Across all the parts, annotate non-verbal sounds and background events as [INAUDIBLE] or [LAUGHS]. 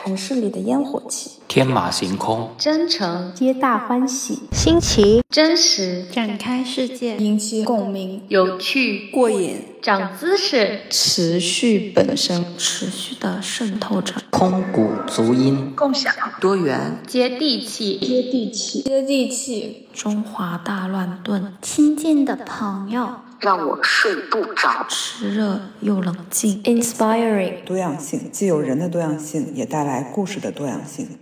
城市里的烟火气，天马行空，真诚，皆大欢喜，新奇，真实，展开世界，引起共鸣，有趣，过瘾，长姿势，持续本身，持续的渗透着，空谷足音，共享，多元，接地气，接地气，接地气，中华大乱炖，亲近的朋友，让我睡不着，炽热又冷静，inspiring，多样性既有人的多样性，也带来故事的多样性。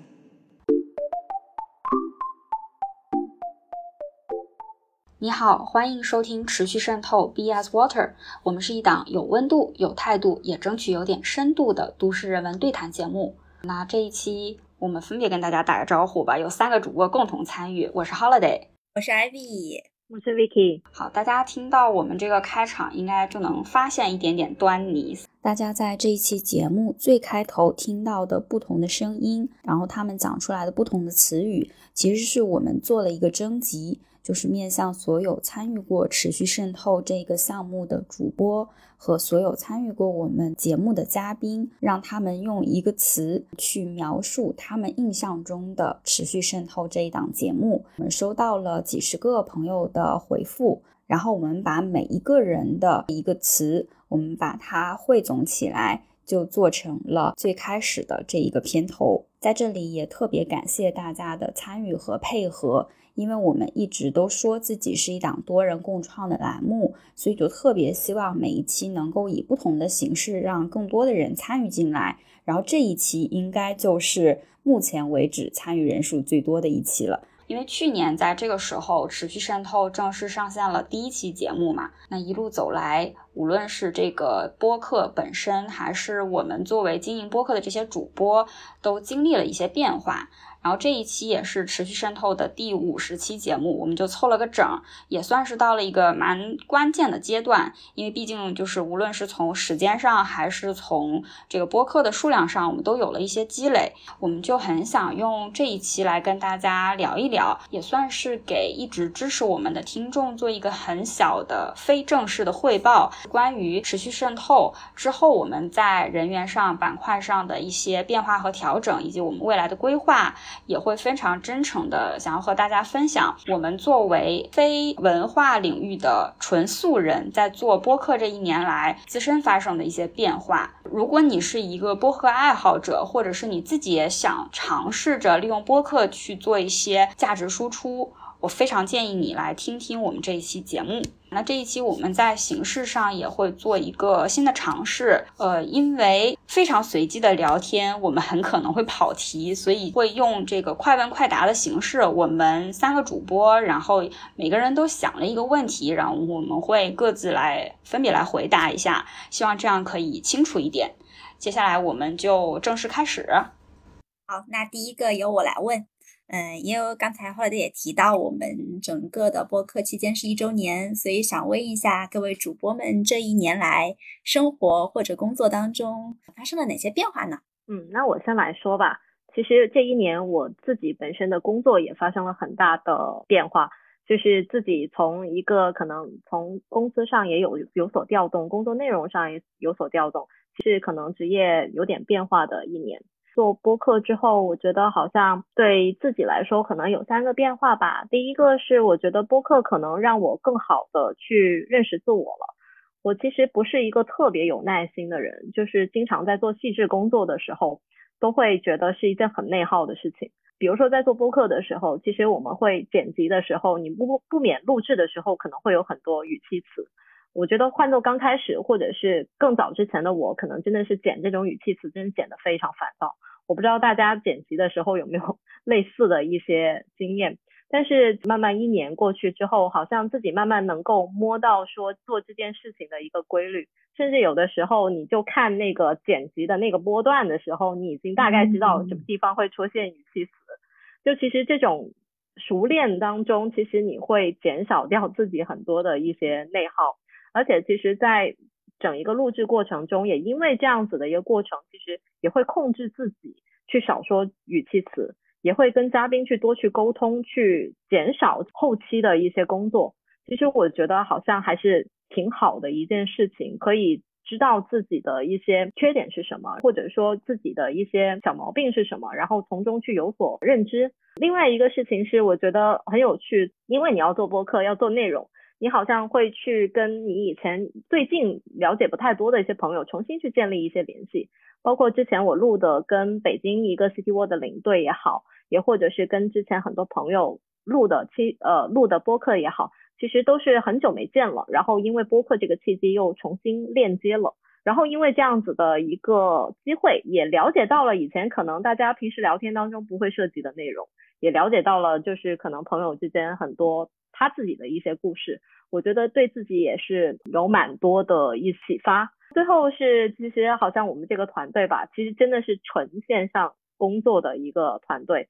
你好，欢迎收听持续渗透 B S Water，我们是一档有温度、有态度，也争取有点深度的都市人文对谈节目。那这一期我们分别跟大家打个招呼吧，有三个主播共同参与，我是 Holiday，我是 Ivy，我是 Vicky。好，大家听到我们这个开场，应该就能发现一点点端倪。大家在这一期节目最开头听到的不同的声音，然后他们讲出来的不同的词语，其实是我们做了一个征集。就是面向所有参与过持续渗透这个项目的主播和所有参与过我们节目的嘉宾，让他们用一个词去描述他们印象中的持续渗透这一档节目。我们收到了几十个朋友的回复，然后我们把每一个人的一个词，我们把它汇总起来，就做成了最开始的这一个片头。在这里也特别感谢大家的参与和配合。因为我们一直都说自己是一档多人共创的栏目，所以就特别希望每一期能够以不同的形式让更多的人参与进来。然后这一期应该就是目前为止参与人数最多的一期了。因为去年在这个时候，持续渗透正式上线了第一期节目嘛。那一路走来，无论是这个播客本身，还是我们作为经营播客的这些主播，都经历了一些变化。然后这一期也是持续渗透的第五十期节目，我们就凑了个整，也算是到了一个蛮关键的阶段。因为毕竟就是无论是从时间上，还是从这个播客的数量上，我们都有了一些积累。我们就很想用这一期来跟大家聊一聊，也算是给一直支持我们的听众做一个很小的非正式的汇报，关于持续渗透之后我们在人员上、板块上的一些变化和调整，以及我们未来的规划。也会非常真诚的想要和大家分享，我们作为非文化领域的纯素人，在做播客这一年来自身发生的一些变化。如果你是一个播客爱好者，或者是你自己也想尝试着利用播客去做一些价值输出。我非常建议你来听听我们这一期节目。那这一期我们在形式上也会做一个新的尝试。呃，因为非常随机的聊天，我们很可能会跑题，所以会用这个快问快答的形式。我们三个主播，然后每个人都想了一个问题，然后我们会各自来分别来回答一下，希望这样可以清楚一点。接下来我们就正式开始。好，那第一个由我来问。嗯，因为刚才后来的也提到，我们整个的播客期间是一周年，所以想问一下各位主播们，这一年来生活或者工作当中发生了哪些变化呢？嗯，那我先来说吧。其实这一年我自己本身的工作也发生了很大的变化，就是自己从一个可能从公司上也有有所调动，工作内容上也有所调动，是可能职业有点变化的一年。做播客之后，我觉得好像对自己来说可能有三个变化吧。第一个是我觉得播客可能让我更好的去认识自我了。我其实不是一个特别有耐心的人，就是经常在做细致工作的时候，都会觉得是一件很内耗的事情。比如说在做播客的时候，其实我们会剪辑的时候，你不不免录制的时候可能会有很多语气词。我觉得换做刚开始或者是更早之前的我，可能真的是剪这种语气词，真的剪得非常烦躁。我不知道大家剪辑的时候有没有 [LAUGHS] 类似的一些经验，但是慢慢一年过去之后，好像自己慢慢能够摸到说做这件事情的一个规律，甚至有的时候你就看那个剪辑的那个波段的时候，你已经大概知道什么地方会出现语气词。就其实这种熟练当中，其实你会减少掉自己很多的一些内耗，而且其实，在整一个录制过程中，也因为这样子的一个过程，其实也会控制自己去少说语气词，也会跟嘉宾去多去沟通，去减少后期的一些工作。其实我觉得好像还是挺好的一件事情，可以知道自己的一些缺点是什么，或者说自己的一些小毛病是什么，然后从中去有所认知。另外一个事情是，我觉得很有趣，因为你要做播客，要做内容，你好像会去跟你以前最近了解不太多的一些朋友重新去建立一些联系，包括之前我录的跟北京一个 City World 的领队也好，也或者是跟之前很多朋友录的期呃录的播客也好。其实都是很久没见了，然后因为播客这个契机又重新链接了，然后因为这样子的一个机会，也了解到了以前可能大家平时聊天当中不会涉及的内容，也了解到了就是可能朋友之间很多他自己的一些故事，我觉得对自己也是有蛮多的一启发。最后是其实好像我们这个团队吧，其实真的是纯线上工作的一个团队，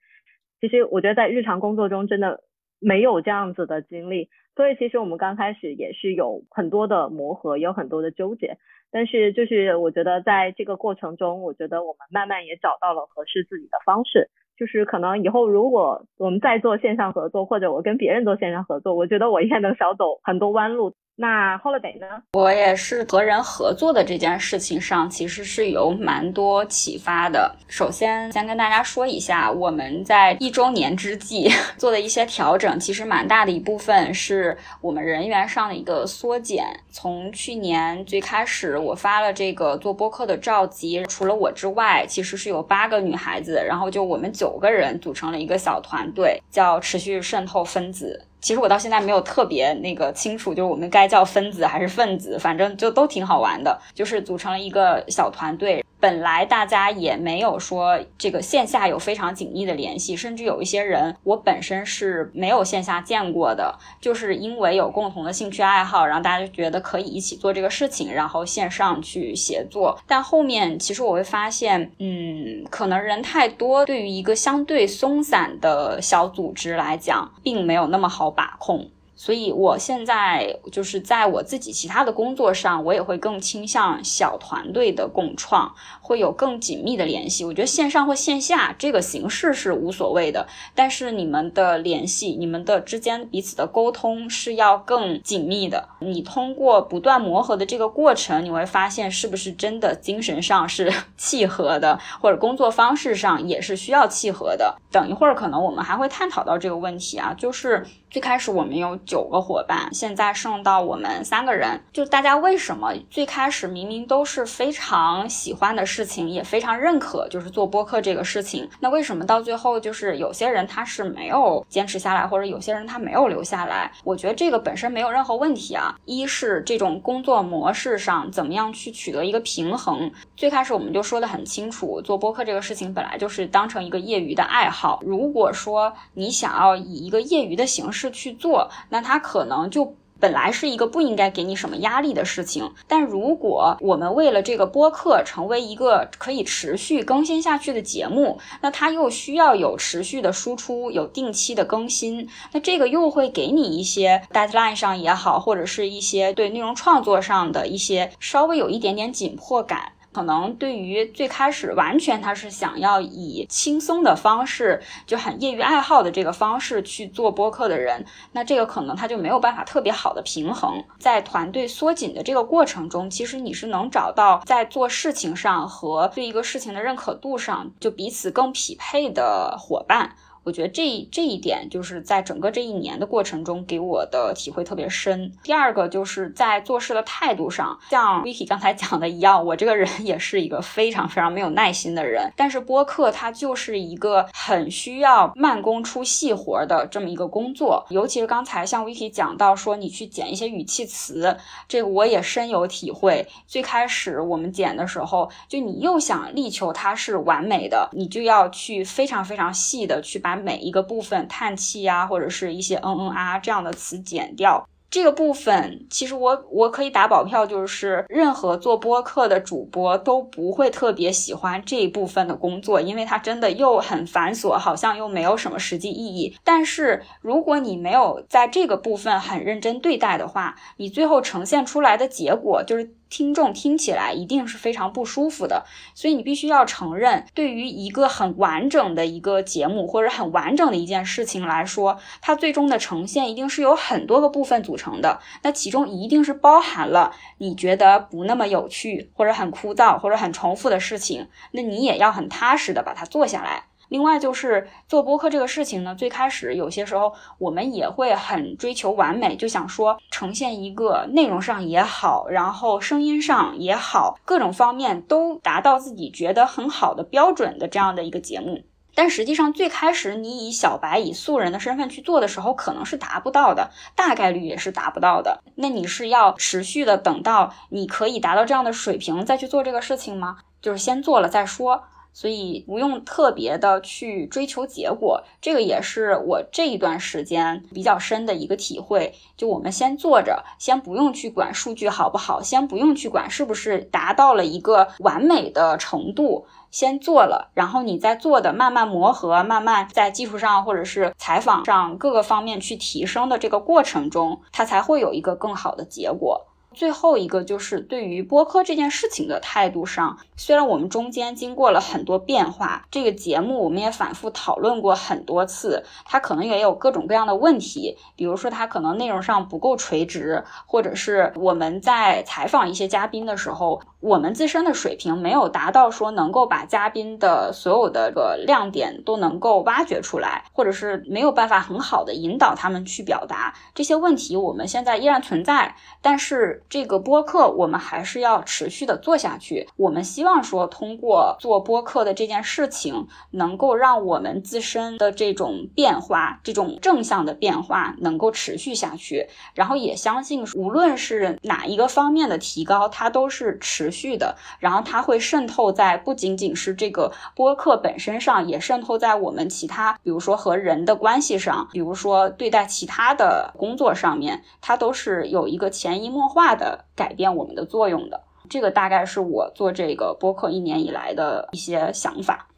其实我觉得在日常工作中真的没有这样子的经历。所以其实我们刚开始也是有很多的磨合，有很多的纠结，但是就是我觉得在这个过程中，我觉得我们慢慢也找到了合适自己的方式。就是可能以后如果我们再做线上合作，或者我跟别人做线上合作，我觉得我应该能少走很多弯路。那 holiday 呢？我也是和人合作的这件事情上，其实是有蛮多启发的。首先，先跟大家说一下，我们在一周年之际 [LAUGHS] 做的一些调整，其实蛮大的一部分是我们人员上的一个缩减。从去年最开始，我发了这个做播客的召集，除了我之外，其实是有八个女孩子，然后就我们九个人组成了一个小团队，叫持续渗透分子。其实我到现在没有特别那个清楚，就是我们该叫分子还是分子，反正就都挺好玩的，就是组成了一个小团队。本来大家也没有说这个线下有非常紧密的联系，甚至有一些人我本身是没有线下见过的，就是因为有共同的兴趣爱好，然后大家就觉得可以一起做这个事情，然后线上去协作。但后面其实我会发现，嗯，可能人太多，对于一个相对松散的小组织来讲，并没有那么好把控。所以，我现在就是在我自己其他的工作上，我也会更倾向小团队的共创，会有更紧密的联系。我觉得线上或线下这个形式是无所谓的，但是你们的联系、你们的之间彼此的沟通是要更紧密的。你通过不断磨合的这个过程，你会发现是不是真的精神上是 [LAUGHS] 契合的，或者工作方式上也是需要契合的。等一会儿可能我们还会探讨到这个问题啊，就是最开始我们有。九个伙伴，现在剩到我们三个人。就大家为什么最开始明明都是非常喜欢的事情，也非常认可，就是做播客这个事情，那为什么到最后就是有些人他是没有坚持下来，或者有些人他没有留下来？我觉得这个本身没有任何问题啊。一是这种工作模式上怎么样去取得一个平衡。最开始我们就说的很清楚，做播客这个事情本来就是当成一个业余的爱好。如果说你想要以一个业余的形式去做，那它可能就本来是一个不应该给你什么压力的事情，但如果我们为了这个播客成为一个可以持续更新下去的节目，那它又需要有持续的输出，有定期的更新，那这个又会给你一些 deadline 上也好，或者是一些对内容创作上的一些稍微有一点点紧迫感。可能对于最开始完全他是想要以轻松的方式，就很业余爱好的这个方式去做播客的人，那这个可能他就没有办法特别好的平衡。在团队缩紧的这个过程中，其实你是能找到在做事情上和对一个事情的认可度上就彼此更匹配的伙伴。我觉得这这一点就是在整个这一年的过程中给我的体会特别深。第二个就是在做事的态度上，像 Vicky 刚才讲的一样，我这个人 [LAUGHS] 也是一个非常非常没有耐心的人。但是播客它就是一个很需要慢工出细活的这么一个工作，尤其是刚才像 Vicky 讲到说你去剪一些语气词，这个我也深有体会。最开始我们剪的时候，就你又想力求它是完美的，你就要去非常非常细的去把。每一个部分叹气呀，或者是一些嗯嗯啊这样的词剪掉。这个部分其实我我可以打保票，就是任何做播客的主播都不会特别喜欢这一部分的工作，因为它真的又很繁琐，好像又没有什么实际意义。但是如果你没有在这个部分很认真对待的话，你最后呈现出来的结果就是听众听起来一定是非常不舒服的，所以你必须要承认，对于一个很完整的一个节目或者很完整的一件事情来说，它最终的呈现一定是由很多个部分组成的，那其中一定是包含了你觉得不那么有趣或者很枯燥或者很重复的事情，那你也要很踏实的把它做下来。另外就是做播客这个事情呢，最开始有些时候我们也会很追求完美，就想说呈现一个内容上也好，然后声音上也好，各种方面都达到自己觉得很好的标准的这样的一个节目。但实际上最开始你以小白以素人的身份去做的时候，可能是达不到的，大概率也是达不到的。那你是要持续的等到你可以达到这样的水平再去做这个事情吗？就是先做了再说。所以不用特别的去追求结果，这个也是我这一段时间比较深的一个体会。就我们先做着，先不用去管数据好不好，先不用去管是不是达到了一个完美的程度，先做了，然后你再做的慢慢磨合，慢慢在技术上或者是采访上各个方面去提升的这个过程中，它才会有一个更好的结果。最后一个就是对于播客这件事情的态度上，虽然我们中间经过了很多变化，这个节目我们也反复讨论过很多次，它可能也有各种各样的问题，比如说它可能内容上不够垂直，或者是我们在采访一些嘉宾的时候，我们自身的水平没有达到说能够把嘉宾的所有的个亮点都能够挖掘出来，或者是没有办法很好的引导他们去表达这些问题，我们现在依然存在，但是。这个播客我们还是要持续的做下去。我们希望说，通过做播客的这件事情，能够让我们自身的这种变化，这种正向的变化能够持续下去。然后也相信，无论是哪一个方面的提高，它都是持续的。然后它会渗透在不仅仅是这个播客本身上，也渗透在我们其他，比如说和人的关系上，比如说对待其他的工作上面，它都是有一个潜移默化。的改变我们的作用的，这个大概是我做这个播客一年以来的一些想法。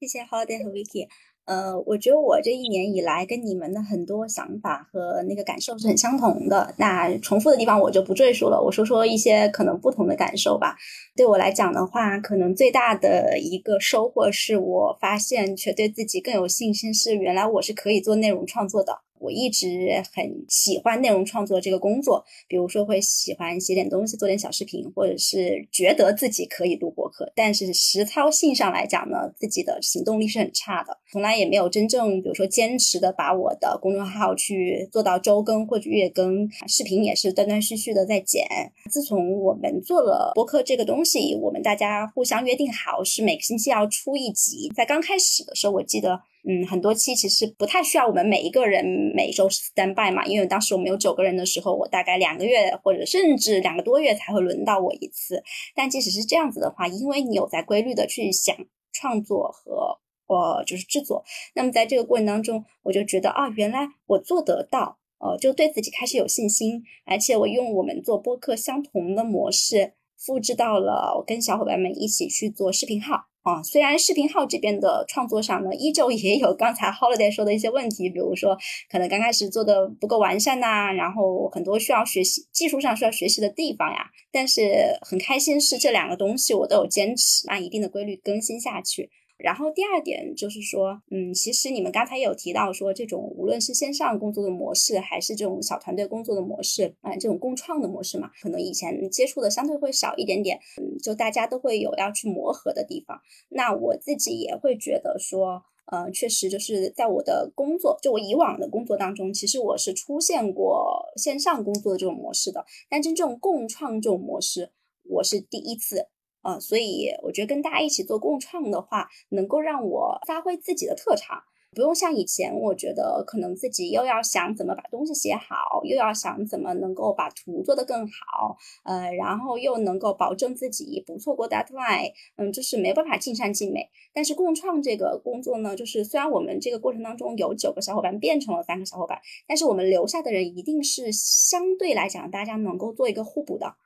谢谢 Holiday 和 Vicky。呃，我觉得我这一年以来跟你们的很多想法和那个感受是很相同的。那重复的地方我就不赘述了，我说说一些可能不同的感受吧。对我来讲的话，可能最大的一个收获是我发现，却对自己更有信心，是原来我是可以做内容创作的。我一直很喜欢内容创作这个工作，比如说会喜欢写点东西，做点小视频，或者是觉得自己可以录播客。但是实操性上来讲呢，自己的行动力是很差的，从来也没有真正，比如说坚持的把我的公众号去做到周更或者月更，视频也是断断续续的在剪。自从我们做了播客这个东西，我们大家互相约定好是每个星期要出一集。在刚开始的时候，我记得。嗯，很多期其实不太需要我们每一个人每周 stand by 嘛，因为当时我们有九个人的时候，我大概两个月或者甚至两个多月才会轮到我一次。但即使是这样子的话，因为你有在规律的去想创作和呃就是制作，那么在这个过程当中，我就觉得啊，原来我做得到，呃，就对自己开始有信心，而且我用我们做播客相同的模式复制到了我跟小伙伴们一起去做视频号。啊，虽然视频号这边的创作上呢，依旧也有刚才 Holiday 说的一些问题，比如说可能刚开始做的不够完善呐，然后很多需要学习技术上需要学习的地方呀。但是很开心是这两个东西我都有坚持，按一定的规律更新下去。然后第二点就是说，嗯，其实你们刚才有提到说，这种无论是线上工作的模式，还是这种小团队工作的模式，啊，这种共创的模式嘛，可能以前接触的相对会少一点点，嗯，就大家都会有要去磨合的地方。那我自己也会觉得说，呃，确实就是在我的工作，就我以往的工作当中，其实我是出现过线上工作的这种模式的，但真正共创这种模式，我是第一次。呃，所以我觉得跟大家一起做共创的话，能够让我发挥自己的特长，不用像以前，我觉得可能自己又要想怎么把东西写好，又要想怎么能够把图做得更好，呃，然后又能够保证自己不错过 deadline，嗯，就是没办法尽善尽美。但是共创这个工作呢，就是虽然我们这个过程当中有九个小伙伴变成了三个小伙伴，但是我们留下的人一定是相对来讲大家能够做一个互补的。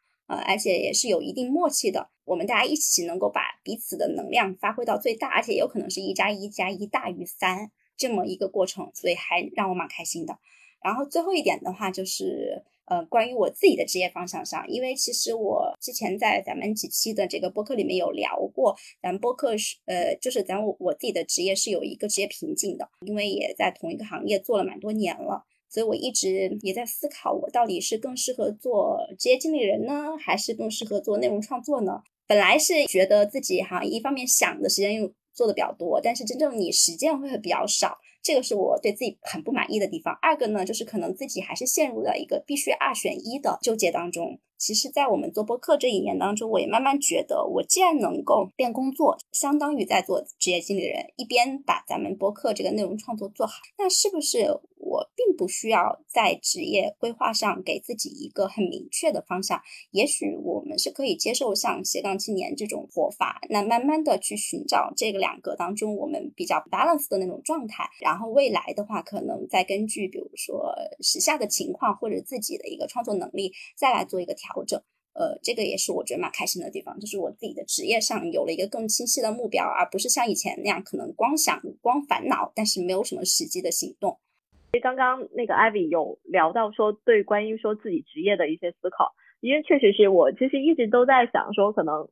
而且也是有一定默契的，我们大家一起能够把彼此的能量发挥到最大，而且有可能是一加一加一大于三这么一个过程，所以还让我蛮开心的。然后最后一点的话，就是呃，关于我自己的职业方向上，因为其实我之前在咱们几期的这个播客里面有聊过，咱播客是呃，就是咱我我自己的职业是有一个职业瓶颈的，因为也在同一个行业做了蛮多年了，所以我一直也在思考，我到底是更适合做职业经理人呢，还是更适合做内容创作呢？本来是觉得自己哈，一方面想的时间又做的比较多，但是真正你实践会比较少。这个是我对自己很不满意的地方。二个呢，就是可能自己还是陷入了一个必须二选一的纠结当中。其实，在我们做播客这一年当中，我也慢慢觉得，我既然能够边工作，相当于在做职业经理人，一边把咱们播客这个内容创作做好，那是不是我并不需要在职业规划上给自己一个很明确的方向？也许我们是可以接受像斜杠青年这种活法，那慢慢的去寻找这个两个当中我们比较 balance 的那种状态。然后未来的话，可能再根据比如说时下的情况或者自己的一个创作能力，再来做一个调。整，呃，这个也是我觉得蛮开心的地方，就是我自己的职业上有了一个更清晰的目标，而不是像以前那样可能光想、光烦恼，但是没有什么实际的行动。刚刚那个 Ivy 有聊到说，对关于说自己职业的一些思考，因为确实是我其实一直都在想说，可能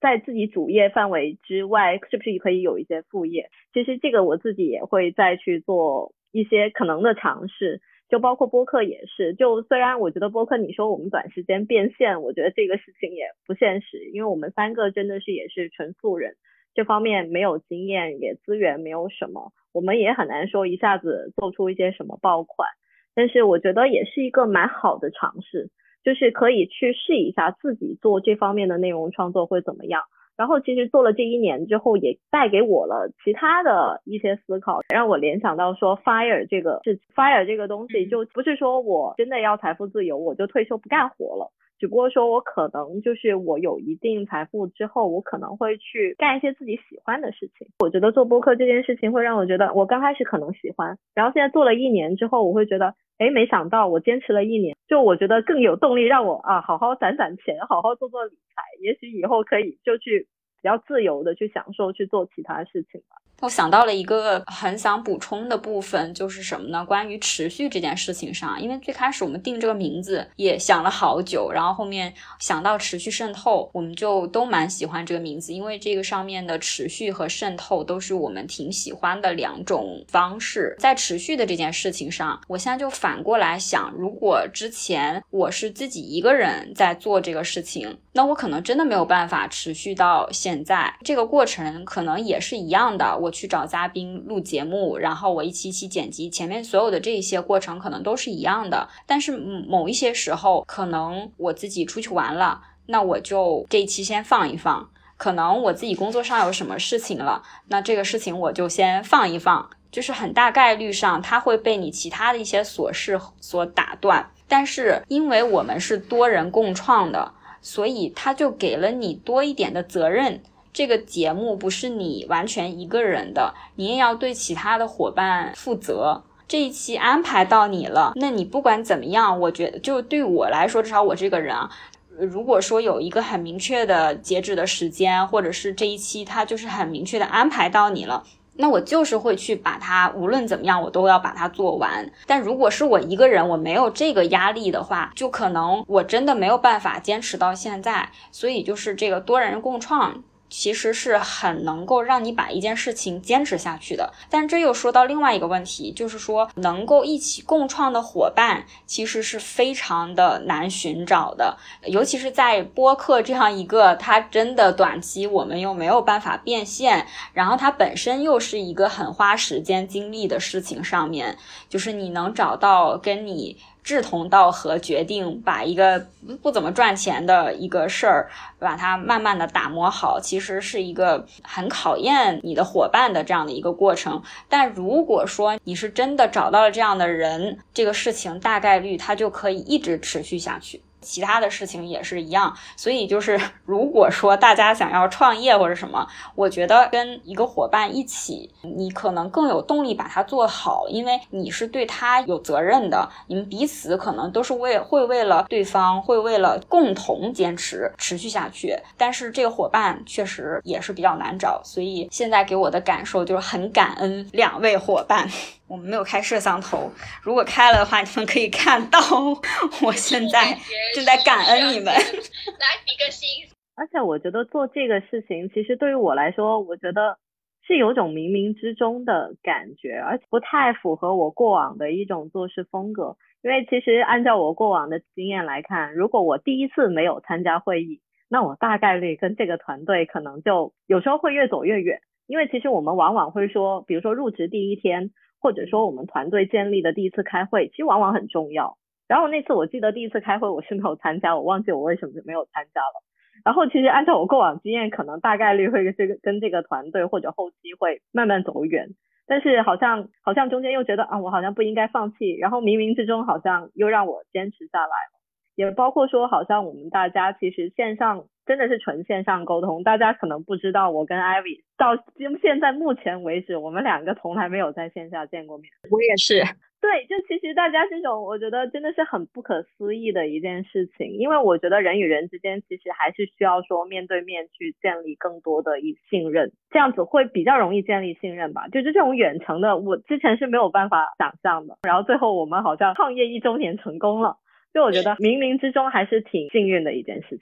在自己主业范围之外，是不是可以有一些副业？其实这个我自己也会再去做一些可能的尝试。就包括播客也是，就虽然我觉得播客，你说我们短时间变现，我觉得这个事情也不现实，因为我们三个真的是也是纯素人，这方面没有经验，也资源没有什么，我们也很难说一下子做出一些什么爆款。但是我觉得也是一个蛮好的尝试，就是可以去试一下自己做这方面的内容创作会怎么样。然后其实做了这一年之后，也带给我了其他的一些思考，让我联想到说，fire 这个是 fire 这个东西，就不是说我真的要财富自由，我就退休不干活了。只不过说，我可能就是我有一定财富之后，我可能会去干一些自己喜欢的事情。我觉得做播客这件事情会让我觉得，我刚开始可能喜欢，然后现在做了一年之后，我会觉得，哎，没想到我坚持了一年，就我觉得更有动力让我啊，好好攒攒钱，好好做做理财，也许以后可以就去比较自由的去享受去做其他事情吧。我想到了一个很想补充的部分，就是什么呢？关于持续这件事情上，因为最开始我们定这个名字也想了好久，然后后面想到持续渗透，我们就都蛮喜欢这个名字，因为这个上面的持续和渗透都是我们挺喜欢的两种方式。在持续的这件事情上，我现在就反过来想，如果之前我是自己一个人在做这个事情，那我可能真的没有办法持续到现在。这个过程可能也是一样的，我。去找嘉宾录节目，然后我一期一期剪辑，前面所有的这些过程可能都是一样的。但是某一些时候，可能我自己出去玩了，那我就这一期先放一放。可能我自己工作上有什么事情了，那这个事情我就先放一放。就是很大概率上，它会被你其他的一些琐事所打断。但是因为我们是多人共创的，所以它就给了你多一点的责任。这个节目不是你完全一个人的，你也要对其他的伙伴负责。这一期安排到你了，那你不管怎么样，我觉得就对我来说，至少我这个人啊，如果说有一个很明确的截止的时间，或者是这一期它就是很明确的安排到你了，那我就是会去把它，无论怎么样，我都要把它做完。但如果是我一个人，我没有这个压力的话，就可能我真的没有办法坚持到现在。所以就是这个多人共创。其实是很能够让你把一件事情坚持下去的，但这又说到另外一个问题，就是说能够一起共创的伙伴其实是非常的难寻找的，尤其是在播客这样一个它真的短期我们又没有办法变现，然后它本身又是一个很花时间精力的事情上面，就是你能找到跟你。志同道合，决定把一个不怎么赚钱的一个事儿，把它慢慢的打磨好，其实是一个很考验你的伙伴的这样的一个过程。但如果说你是真的找到了这样的人，这个事情大概率它就可以一直持续下去。其他的事情也是一样，所以就是如果说大家想要创业或者什么，我觉得跟一个伙伴一起，你可能更有动力把它做好，因为你是对他有责任的，你们彼此可能都是为会为了对方，会为了共同坚持持续下去。但是这个伙伴确实也是比较难找，所以现在给我的感受就是很感恩两位伙伴。我们没有开摄像头，如果开了的话，你们可以看到 [LAUGHS] 我现在正在感恩你们。[LAUGHS] 来比个心。而且我觉得做这个事情，其实对于我来说，我觉得是有种冥冥之中的感觉，而且不太符合我过往的一种做事风格。因为其实按照我过往的经验来看，如果我第一次没有参加会议，那我大概率跟这个团队可能就有时候会越走越远。因为其实我们往往会说，比如说入职第一天，或者说我们团队建立的第一次开会，其实往往很重要。然后那次我记得第一次开会我是没有参加，我忘记我为什么就没有参加了。然后其实按照我过往经验，可能大概率会跟这个跟这个团队或者后期会慢慢走远，但是好像好像中间又觉得啊，我好像不应该放弃，然后冥冥之中好像又让我坚持下来了，也包括说好像我们大家其实线上真的是纯线上沟通，大家可能不知道我跟 Ivy 到今现在目前为止，我们两个从来没有在线下见过面，我也是。对，就其实大家这种，我觉得真的是很不可思议的一件事情，因为我觉得人与人之间其实还是需要说面对面去建立更多的一信任，这样子会比较容易建立信任吧。就是这种远程的，我之前是没有办法想象的。然后最后我们好像创业一周年成功了，就我觉得冥冥之中还是挺幸运的一件事情。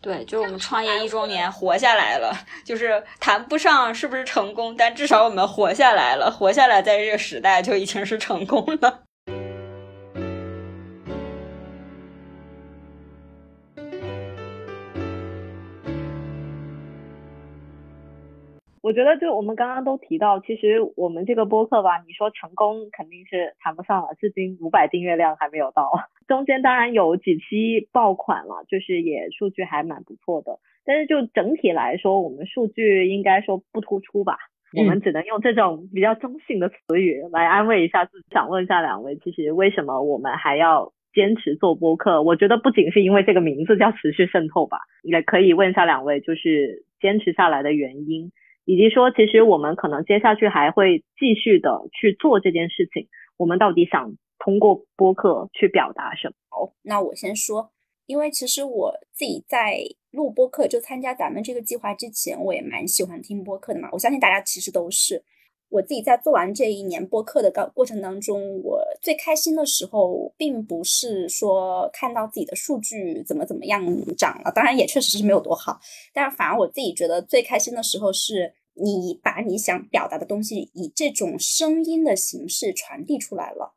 对，就是我们创业一周年活下来了，就是谈不上是不是成功，但至少我们活下来了，活下来在这个时代就已经是成功了。我觉得，就我们刚刚都提到，其实我们这个播客吧，你说成功肯定是谈不上了，至今五百订阅量还没有到，中间当然有几期爆款了，就是也数据还蛮不错的，但是就整体来说，我们数据应该说不突出吧，我们只能用这种比较中性的词语来安慰一下自己。想问一下两位，其实为什么我们还要坚持做播客？我觉得不仅是因为这个名字叫持续渗透吧，也可以问一下两位，就是坚持下来的原因。以及说，其实我们可能接下去还会继续的去做这件事情。我们到底想通过播客去表达什么？好，那我先说，因为其实我自己在录播客就参加咱们这个计划之前，我也蛮喜欢听播客的嘛。我相信大家其实都是。我自己在做完这一年播客的过过程当中，我最开心的时候，并不是说看到自己的数据怎么怎么样涨了，当然也确实是没有多好，但是反而我自己觉得最开心的时候，是你把你想表达的东西以这种声音的形式传递出来了。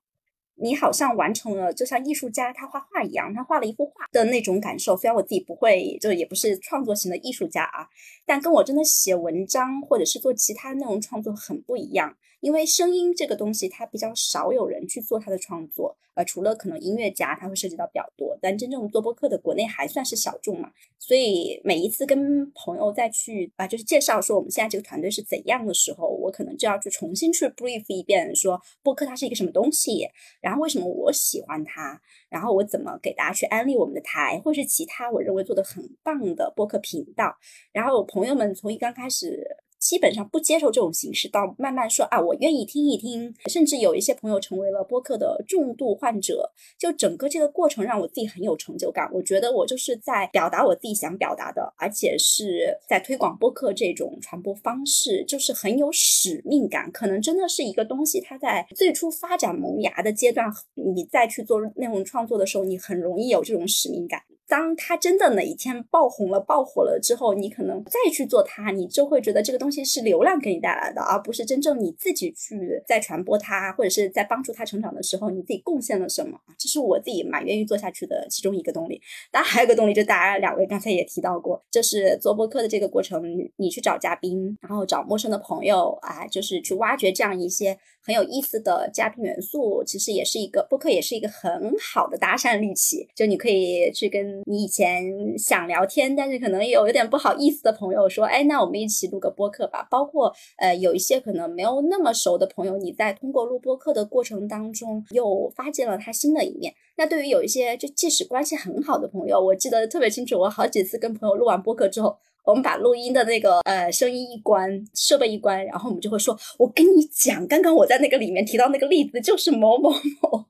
你好像完成了，就像艺术家他画画一样，他画了一幅画的那种感受。虽然我自己不会，就也不是创作型的艺术家啊，但跟我真的写文章或者是做其他内容创作很不一样。因为声音这个东西，它比较少有人去做它的创作，呃，除了可能音乐家，它会涉及到比较多，但真正做播客的国内还算是小众嘛。所以每一次跟朋友再去啊，就是介绍说我们现在这个团队是怎样的时候，我可能就要去重新去 brief 一遍，说播客它是一个什么东西，然后为什么我喜欢它，然后我怎么给大家去安利我们的台，或是其他我认为做的很棒的播客频道，然后朋友们从一刚开始。基本上不接受这种形式，到慢慢说啊，我愿意听一听，甚至有一些朋友成为了播客的重度患者。就整个这个过程让我自己很有成就感。我觉得我就是在表达我自己想表达的，而且是在推广播客这种传播方式，就是很有使命感。可能真的是一个东西，它在最初发展萌芽的阶段，你再去做内容创作的时候，你很容易有这种使命感。当它真的哪一天爆红了、爆火了之后，你可能再去做它，你就会觉得这个东西是流量给你带来的，而不是真正你自己去在传播它，或者是在帮助它成长的时候，你自己贡献了什么？这是我自己蛮愿意做下去的其中一个动力。当然还有个动力，就大家两位刚才也提到过，就是做播客的这个过程，你去找嘉宾，然后找陌生的朋友啊，就是去挖掘这样一些很有意思的嘉宾元素，其实也是一个播客，也是一个很好的搭讪利器。就你可以去跟。你以前想聊天，但是可能有有点不好意思的朋友说，哎，那我们一起录个播客吧。包括呃，有一些可能没有那么熟的朋友，你在通过录播客的过程当中，又发现了他新的一面。那对于有一些就即使关系很好的朋友，我记得特别清楚，我好几次跟朋友录完播客之后，我们把录音的那个呃声音一关，设备一关，然后我们就会说，我跟你讲，刚刚我在那个里面提到那个例子就是某某某。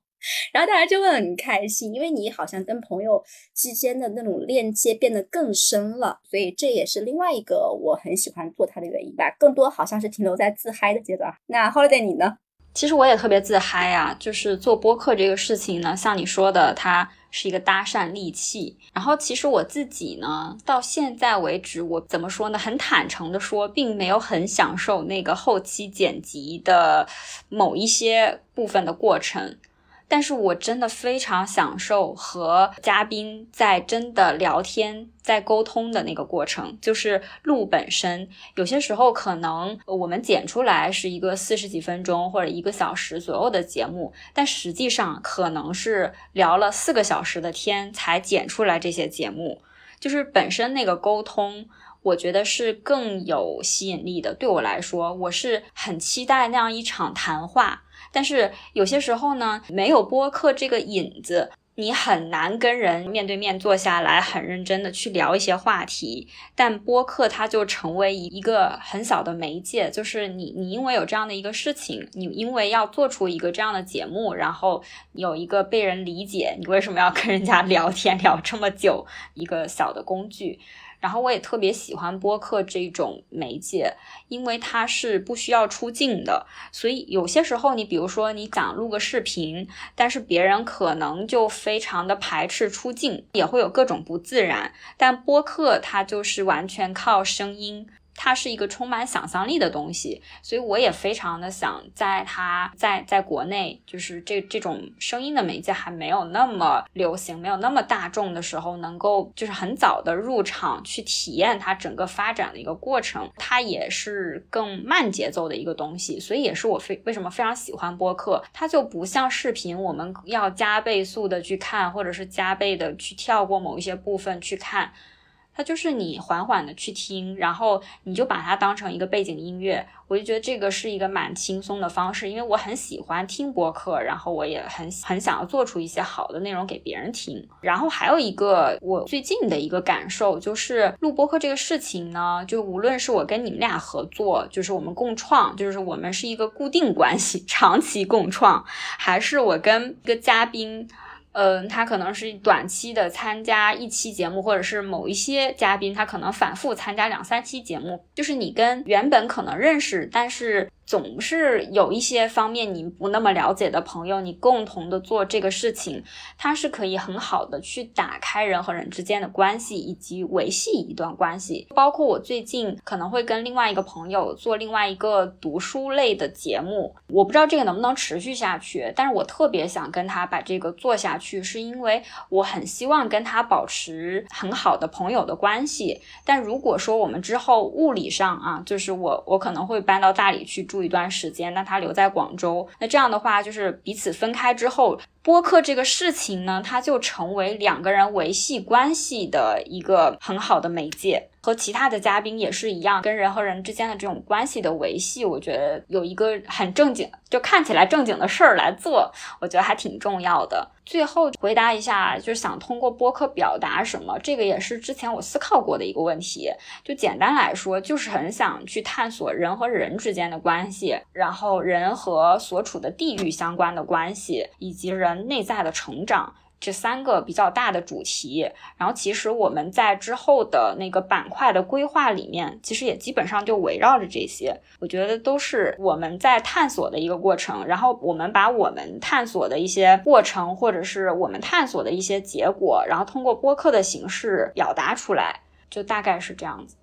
然后大家就会很开心，因为你好像跟朋友之间的那种链接变得更深了，所以这也是另外一个我很喜欢做它的原因吧。更多好像是停留在自嗨的阶段。那 Holiday 你呢？其实我也特别自嗨啊，就是做播客这个事情呢，像你说的，它是一个搭讪利器。然后其实我自己呢，到现在为止，我怎么说呢？很坦诚的说，并没有很享受那个后期剪辑的某一些部分的过程。但是我真的非常享受和嘉宾在真的聊天、在沟通的那个过程，就是录本身。有些时候可能我们剪出来是一个四十几分钟或者一个小时左右的节目，但实际上可能是聊了四个小时的天才剪出来这些节目。就是本身那个沟通，我觉得是更有吸引力的。对我来说，我是很期待那样一场谈话。但是有些时候呢，没有播客这个引子，你很难跟人面对面坐下来，很认真的去聊一些话题。但播客它就成为一个很小的媒介，就是你你因为有这样的一个事情，你因为要做出一个这样的节目，然后有一个被人理解，你为什么要跟人家 [LAUGHS] 聊天聊这么久，一个小的工具。然后我也特别喜欢播客这种媒介，因为它是不需要出镜的，所以有些时候你比如说你想录个视频，但是别人可能就非常的排斥出镜，也会有各种不自然。但播客它就是完全靠声音。它是一个充满想象力的东西，所以我也非常的想在它在在国内，就是这这种声音的媒介还没有那么流行、没有那么大众的时候，能够就是很早的入场去体验它整个发展的一个过程。它也是更慢节奏的一个东西，所以也是我非为什么非常喜欢播客。它就不像视频，我们要加倍速的去看，或者是加倍的去跳过某一些部分去看。它就是你缓缓的去听，然后你就把它当成一个背景音乐，我就觉得这个是一个蛮轻松的方式，因为我很喜欢听播客，然后我也很很想要做出一些好的内容给别人听。然后还有一个我最近的一个感受就是录播客这个事情呢，就无论是我跟你们俩合作，就是我们共创，就是我们是一个固定关系，[LAUGHS] 长期共创，还是我跟一个嘉宾。嗯，他可能是短期的参加一期节目，或者是某一些嘉宾，他可能反复参加两三期节目，就是你跟原本可能认识，但是。总是有一些方面你不那么了解的朋友，你共同的做这个事情，它是可以很好的去打开人和人之间的关系，以及维系一段关系。包括我最近可能会跟另外一个朋友做另外一个读书类的节目，我不知道这个能不能持续下去，但是我特别想跟他把这个做下去，是因为我很希望跟他保持很好的朋友的关系。但如果说我们之后物理上啊，就是我我可能会搬到大理去住。住一段时间，那他留在广州，那这样的话，就是彼此分开之后，播客这个事情呢，它就成为两个人维系关系的一个很好的媒介。和其他的嘉宾也是一样，跟人和人之间的这种关系的维系，我觉得有一个很正经，就看起来正经的事儿来做，我觉得还挺重要的。最后回答一下，就是想通过播客表达什么，这个也是之前我思考过的一个问题。就简单来说，就是很想去探索人和人之间的关系，然后人和所处的地域相关的关系，以及人内在的成长。这三个比较大的主题，然后其实我们在之后的那个板块的规划里面，其实也基本上就围绕着这些。我觉得都是我们在探索的一个过程，然后我们把我们探索的一些过程，或者是我们探索的一些结果，然后通过播客的形式表达出来，就大概是这样子。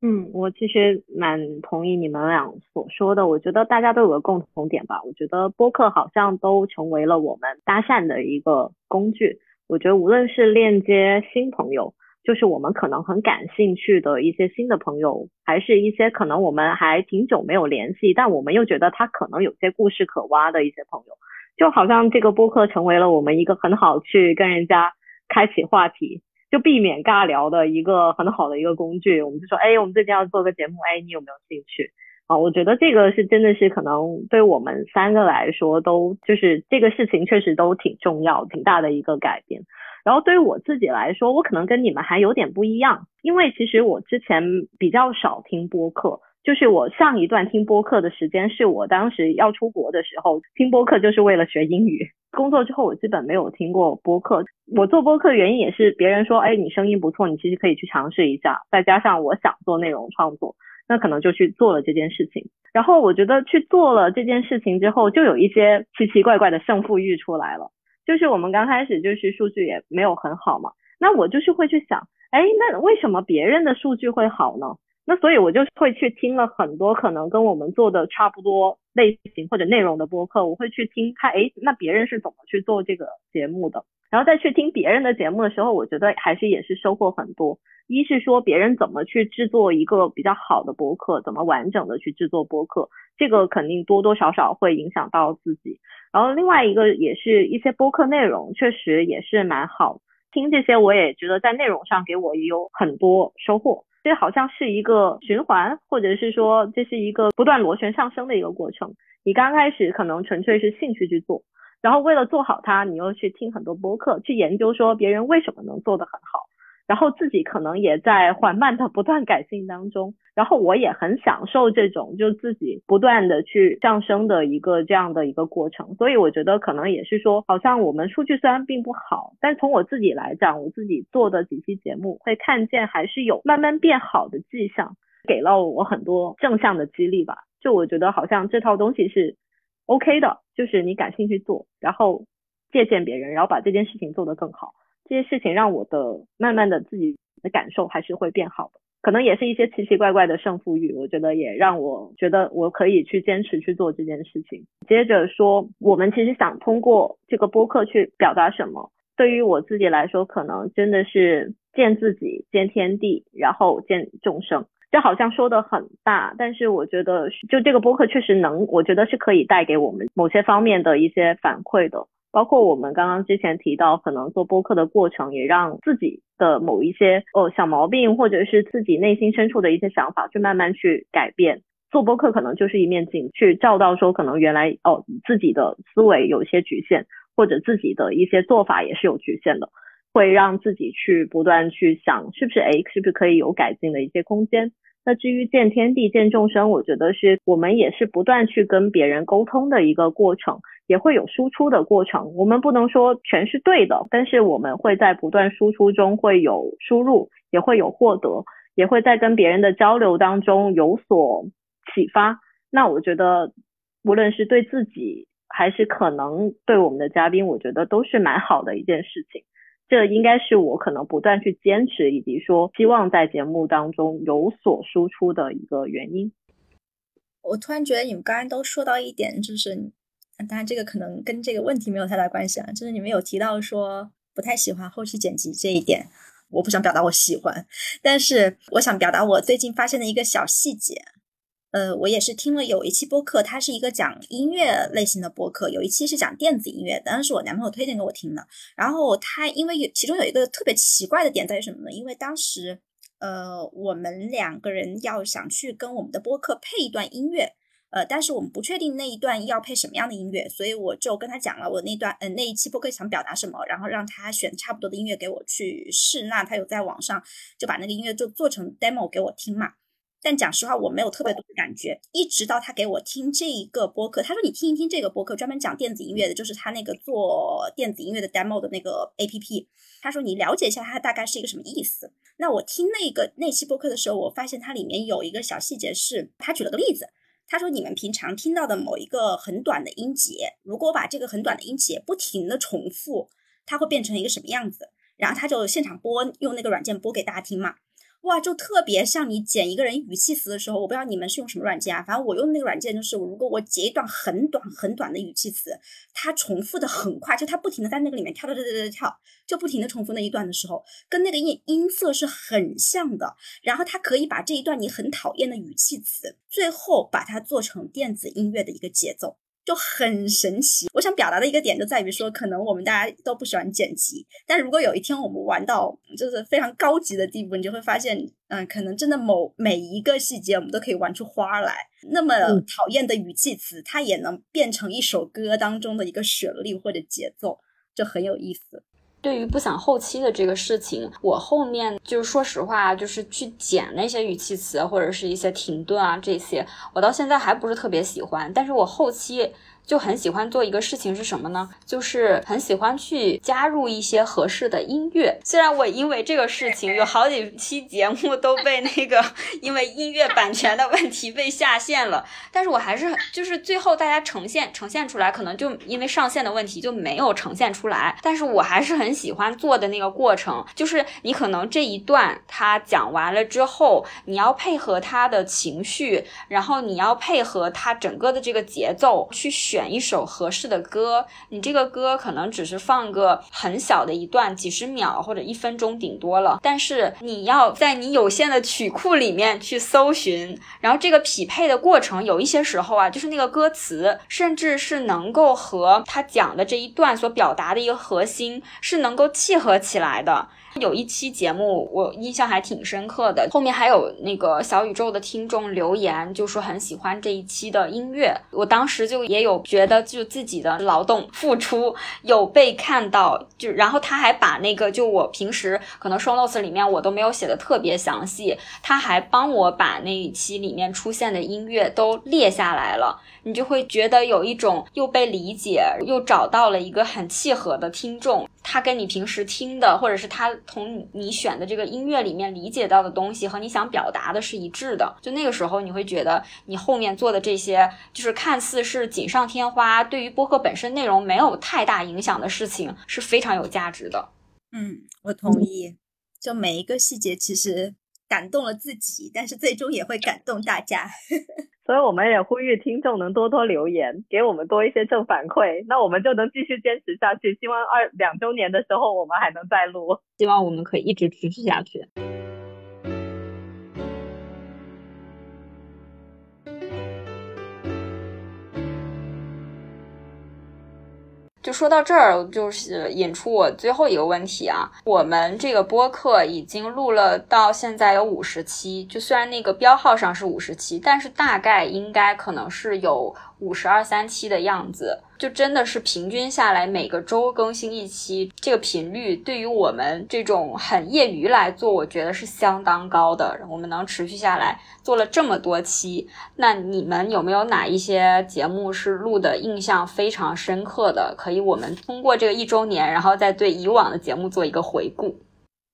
嗯，我其实蛮同意你们俩所说的。我觉得大家都有个共同点吧。我觉得播客好像都成为了我们搭讪的一个工具。我觉得无论是链接新朋友，就是我们可能很感兴趣的一些新的朋友，还是一些可能我们还挺久没有联系，但我们又觉得他可能有些故事可挖的一些朋友，就好像这个播客成为了我们一个很好去跟人家开启话题。就避免尬聊的一个很好的一个工具，我们就说，哎，我们最近要做个节目，哎，你有没有兴趣？啊，我觉得这个是真的是可能对我们三个来说都就是这个事情确实都挺重要、挺大的一个改变。然后对于我自己来说，我可能跟你们还有点不一样，因为其实我之前比较少听播客。就是我上一段听播客的时间，是我当时要出国的时候听播客，就是为了学英语。工作之后，我基本没有听过播客。我做播客原因也是别人说，哎，你声音不错，你其实可以去尝试一下。再加上我想做内容创作，那可能就去做了这件事情。然后我觉得去做了这件事情之后，就有一些奇奇怪怪的胜负欲出来了。就是我们刚开始就是数据也没有很好嘛，那我就是会去想，哎，那为什么别人的数据会好呢？那所以我就会去听了很多可能跟我们做的差不多类型或者内容的播客，我会去听看，哎，那别人是怎么去做这个节目的？然后再去听别人的节目的时候，我觉得还是也是收获很多。一是说别人怎么去制作一个比较好的播客，怎么完整的去制作播客，这个肯定多多少少会影响到自己。然后另外一个也是一些播客内容，确实也是蛮好，听这些我也觉得在内容上给我也有很多收获。这好像是一个循环，或者是说这是一个不断螺旋上升的一个过程。你刚开始可能纯粹是兴趣去做，然后为了做好它，你又去听很多播客，去研究说别人为什么能做得很好。然后自己可能也在缓慢的不断改进当中，然后我也很享受这种就自己不断的去上升的一个这样的一个过程，所以我觉得可能也是说，好像我们数据虽然并不好，但从我自己来讲，我自己做的几期节目会看见还是有慢慢变好的迹象，给了我很多正向的激励吧。就我觉得好像这套东西是 OK 的，就是你感兴趣做，然后借鉴别人，然后把这件事情做得更好。这些事情让我的慢慢的自己的感受还是会变好的，可能也是一些奇奇怪怪的胜负欲，我觉得也让我觉得我可以去坚持去做这件事情。接着说，我们其实想通过这个播客去表达什么？对于我自己来说，可能真的是见自己、见天地，然后见众生。这好像说的很大，但是我觉得就这个播客确实能，我觉得是可以带给我们某些方面的一些反馈的。包括我们刚刚之前提到，可能做播客的过程，也让自己的某一些哦小毛病，或者是自己内心深处的一些想法，去慢慢去改变。做播客可能就是一面镜，去照到说，可能原来哦自己的思维有些局限，或者自己的一些做法也是有局限的，会让自己去不断去想，是不是哎，是不是可以有改进的一些空间。那至于见天地、见众生，我觉得是我们也是不断去跟别人沟通的一个过程。也会有输出的过程，我们不能说全是对的，但是我们会在不断输出中会有输入，也会有获得，也会在跟别人的交流当中有所启发。那我觉得，无论是对自己还是可能对我们的嘉宾，我觉得都是蛮好的一件事情。这应该是我可能不断去坚持，以及说希望在节目当中有所输出的一个原因。我突然觉得你们刚刚都说到一点，就是。当然，这个可能跟这个问题没有太大关系啊。就是你们有提到说不太喜欢后期剪辑这一点，我不想表达我喜欢，但是我想表达我最近发现的一个小细节。呃，我也是听了有一期播客，它是一个讲音乐类型的播客，有一期是讲电子音乐，当然是我男朋友推荐给我听的。然后他因为有其中有一个特别奇怪的点在于什么呢？因为当时呃我们两个人要想去跟我们的播客配一段音乐。呃，但是我们不确定那一段要配什么样的音乐，所以我就跟他讲了我那段，嗯，那一期播客想表达什么，然后让他选差不多的音乐给我去试。那他有在网上就把那个音乐就做成 demo 给我听嘛。但讲实话，我没有特别多的感觉。一直到他给我听这一个播客，他说你听一听这个播客，专门讲电子音乐的，就是他那个做电子音乐的 demo 的那个 APP。他说你了解一下它大概是一个什么意思。那我听那个那期播客的时候，我发现它里面有一个小细节，是他举了个例子。他说：“你们平常听到的某一个很短的音节，如果我把这个很短的音节不停的重复，它会变成一个什么样子？然后他就现场播，用那个软件播给大家听嘛。”哇，就特别像你剪一个人语气词的时候，我不知道你们是用什么软件啊，反正我用那个软件就是，如果我截一段很短很短的语气词，它重复的很快，就它不停的在那个里面跳跳跳跳跳跳，就不停的重复那一段的时候，跟那个音音色是很像的。然后它可以把这一段你很讨厌的语气词，最后把它做成电子音乐的一个节奏。就很神奇。我想表达的一个点就在于说，可能我们大家都不喜欢剪辑，但如果有一天我们玩到就是非常高级的地步，你就会发现，嗯，可能真的某每一个细节我们都可以玩出花来。那么讨厌的语气词，它也能变成一首歌当中的一个旋律或者节奏，就很有意思。对于不想后期的这个事情，我后面就是说实话，就是去剪那些语气词或者是一些停顿啊这些，我到现在还不是特别喜欢。但是我后期就很喜欢做一个事情是什么呢？就是很喜欢去加入一些合适的音乐。虽然我因为这个事情有好几期节目都被那个因为音乐版权的问题被下线了，但是我还是就是最后大家呈现呈现出来，可能就因为上线的问题就没有呈现出来。但是我还是很喜欢做的那个过程，就是你可能这一段他讲完了之后，你要配合他的情绪，然后你要配合他整个的这个节奏去选选一首合适的歌。你这个歌可能只是放个很小的一段，几十秒或者一分钟顶多了，但是你要在你有限的曲库里面去搜寻，然后这个匹配的过程，有一些时候啊，就是那个歌词，甚至是能够和他讲的这一段所表达的一个核心是能够契合起来的。有一期节目我印象还挺深刻的，后面还有那个小宇宙的听众留言，就说很喜欢这一期的音乐。我当时就也有觉得，就自己的劳动付出有被看到，就然后他还把那个就我平时可能 show notes 里面我都没有写的特别详细，他还帮我把那一期里面出现的音乐都列下来了。你就会觉得有一种又被理解，又找到了一个很契合的听众，他跟你平时听的，或者是他从你选的这个音乐里面理解到的东西和你想表达的是一致的。就那个时候，你会觉得你后面做的这些，就是看似是锦上添花，对于播客本身内容没有太大影响的事情，是非常有价值的。嗯，我同意。就每一个细节，其实感动了自己，但是最终也会感动大家。[LAUGHS] 所以我们也呼吁听众能多多留言，给我们多一些正反馈，那我们就能继续坚持下去。希望二两周年的时候我们还能再录，希望我们可以一直持续下去。就说到这儿，就是引出我最后一个问题啊。我们这个播客已经录了到现在有五十期，就虽然那个标号上是五十期，但是大概应该可能是有。五十二三期的样子，就真的是平均下来每个周更新一期，这个频率对于我们这种很业余来做，我觉得是相当高的。我们能持续下来做了这么多期，那你们有没有哪一些节目是录的印象非常深刻的？可以我们通过这个一周年，然后再对以往的节目做一个回顾。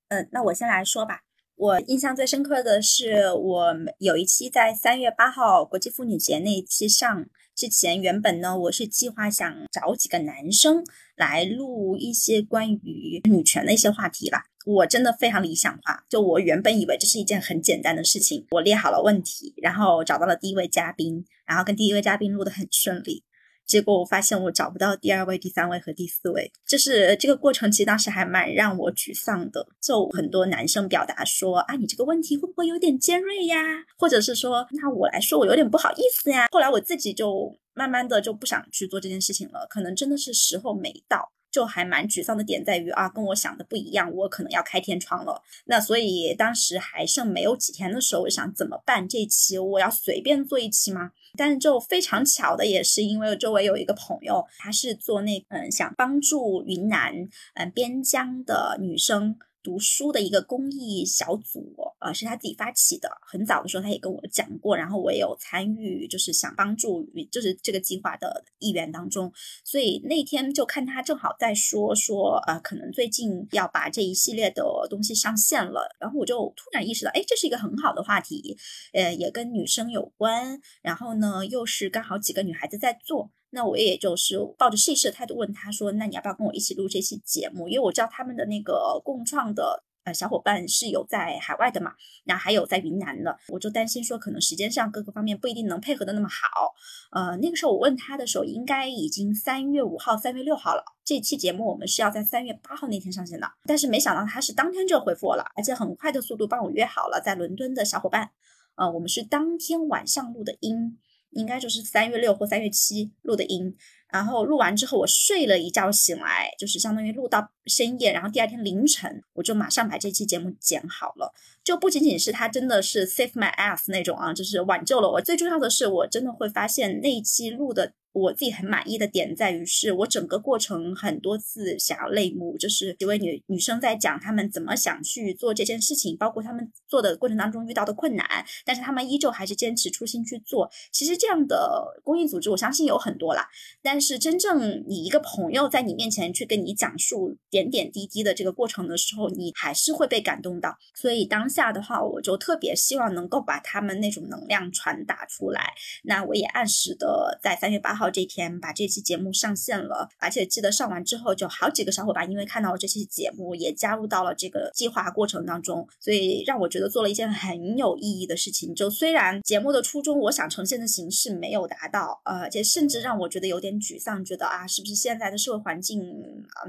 嗯，那我先来说吧。我印象最深刻的是，我有一期在三月八号国际妇女节那一期上。之前原本呢，我是计划想找几个男生来录一些关于女权的一些话题啦。我真的非常理想化，就我原本以为这是一件很简单的事情，我列好了问题，然后找到了第一位嘉宾，然后跟第一位嘉宾录得很顺利。结果我发现我找不到第二位、第三位和第四位，就是这个过程，其实当时还蛮让我沮丧的。就很多男生表达说：“啊，你这个问题会不会有点尖锐呀？”或者是说：“那我来说，我有点不好意思呀。”后来我自己就慢慢的就不想去做这件事情了，可能真的是时候没到。就还蛮沮丧的点在于啊，跟我想的不一样，我可能要开天窗了。那所以当时还剩没有几天的时候，我想怎么办？这一期我要随便做一期吗？但是就非常巧的也是，因为周围有一个朋友，他是做那嗯想帮助云南嗯边疆的女生。读书的一个公益小组，呃，是他自己发起的。很早的时候，他也跟我讲过，然后我也有参与，就是想帮助，就是这个计划的一员当中。所以那天就看他正好在说说，呃，可能最近要把这一系列的东西上线了。然后我就突然意识到，哎，这是一个很好的话题，呃，也跟女生有关。然后呢，又是刚好几个女孩子在做。那我也就是抱着试一试的态度问他说：“那你要不要跟我一起录这期节目？因为我知道他们的那个共创的呃小伙伴是有在海外的嘛，那还有在云南的，我就担心说可能时间上各个方面不一定能配合的那么好。呃，那个时候我问他的时候，应该已经三月五号、三月六号了。这期节目我们是要在三月八号那天上线的，但是没想到他是当天就回复我了，而且很快的速度帮我约好了在伦敦的小伙伴。呃，我们是当天晚上录的音。”应该就是三月六或三月七录的音，然后录完之后，我睡了一觉醒来，就是相当于录到深夜，然后第二天凌晨，我就马上把这期节目剪好了。就不仅仅是他真的是 save my ass 那种啊，就是挽救了我。最重要的是，我真的会发现那一期录的。我自己很满意的点在于，是我整个过程很多次想要泪目，就是几位女女生在讲她们怎么想去做这件事情，包括她们做的过程当中遇到的困难，但是她们依旧还是坚持初心去做。其实这样的公益组织，我相信有很多啦，但是真正你一个朋友在你面前去跟你讲述点点滴滴的这个过程的时候，你还是会被感动到。所以当下的话，我就特别希望能够把他们那种能量传达出来。那我也按时的在三月八号。这天把这期节目上线了，而且记得上完之后，就好几个小伙伴因为看到了这期节目，也加入到了这个计划过程当中，所以让我觉得做了一件很有意义的事情。就虽然节目的初衷，我想呈现的形式没有达到，呃，且甚至让我觉得有点沮丧，觉得啊，是不是现在的社会环境，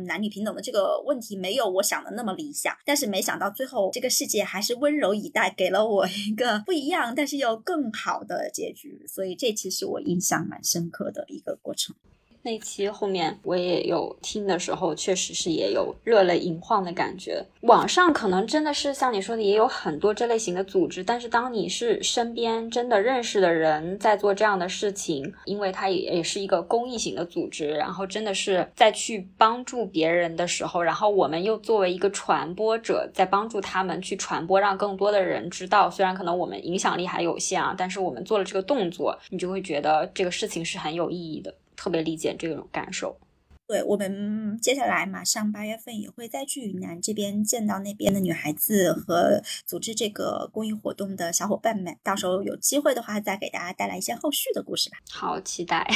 男女平等的这个问题没有我想的那么理想？但是没想到最后这个世界还是温柔以待，给了我一个不一样，但是又更好的结局。所以这其实我印象蛮深刻的。一个过程。那期后面我也有听的时候，确实是也有热泪盈眶的感觉。网上可能真的是像你说的，也有很多这类型的组织，但是当你是身边真的认识的人在做这样的事情，因为它也也是一个公益型的组织，然后真的是在去帮助别人的时候，然后我们又作为一个传播者，在帮助他们去传播，让更多的人知道。虽然可能我们影响力还有限啊，但是我们做了这个动作，你就会觉得这个事情是很有意义的。特别理解这种感受。对我们接下来马上八月份也会再去云南这边见到那边的女孩子和组织这个公益活动的小伙伴们，到时候有机会的话再给大家带来一些后续的故事吧。好，期待。